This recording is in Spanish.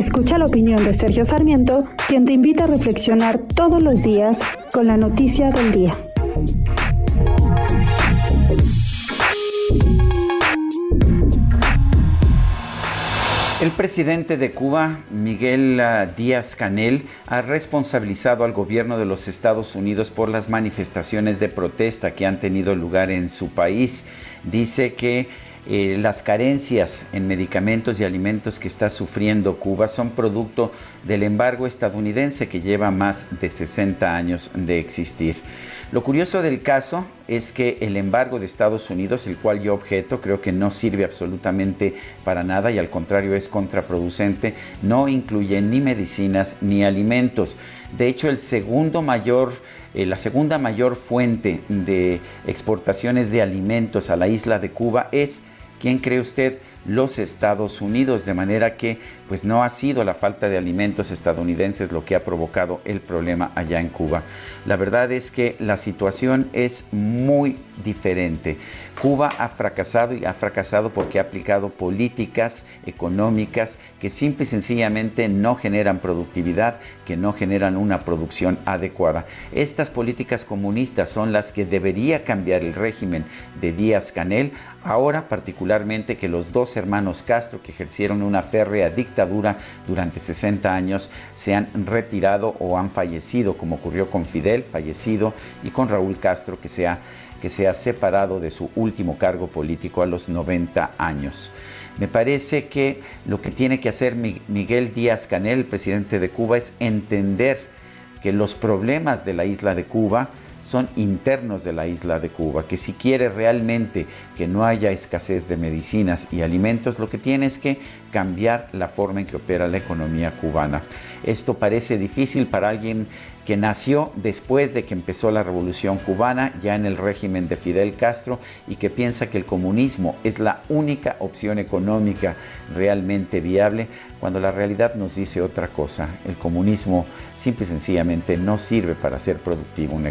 Escucha la opinión de Sergio Sarmiento, quien te invita a reflexionar todos los días con la noticia del día. El presidente de Cuba, Miguel ah, Díaz Canel, ha responsabilizado al gobierno de los Estados Unidos por las manifestaciones de protesta que han tenido lugar en su país. Dice que eh, las carencias en medicamentos y alimentos que está sufriendo Cuba son producto del embargo estadounidense que lleva más de 60 años de existir. Lo curioso del caso es que el embargo de Estados Unidos, el cual yo objeto, creo que no sirve absolutamente para nada y al contrario es contraproducente, no incluye ni medicinas ni alimentos. De hecho, eh, la segunda mayor fuente de exportaciones de alimentos a la isla de Cuba es ¿Quién cree usted? Los Estados Unidos, de manera que pues no ha sido la falta de alimentos estadounidenses lo que ha provocado el problema allá en Cuba. La verdad es que la situación es muy diferente. Cuba ha fracasado y ha fracasado porque ha aplicado políticas económicas que simple y sencillamente no generan productividad, que no generan una producción adecuada. Estas políticas comunistas son las que debería cambiar el régimen de Díaz Canel, ahora particularmente que los dos hermanos Castro que ejercieron una férrea dictadura durante 60 años se han retirado o han fallecido, como ocurrió con Fidel, fallecido, y con Raúl Castro que se ha que se ha separado de su último cargo político a los 90 años. Me parece que lo que tiene que hacer Miguel Díaz Canel, el presidente de Cuba, es entender que los problemas de la isla de Cuba son internos de la isla de Cuba, que si quiere realmente que no haya escasez de medicinas y alimentos, lo que tiene es que cambiar la forma en que opera la economía cubana. Esto parece difícil para alguien que nació después de que empezó la revolución cubana, ya en el régimen de Fidel Castro, y que piensa que el comunismo es la única opción económica realmente viable, cuando la realidad nos dice otra cosa. El comunismo simple y sencillamente no sirve para hacer productiva una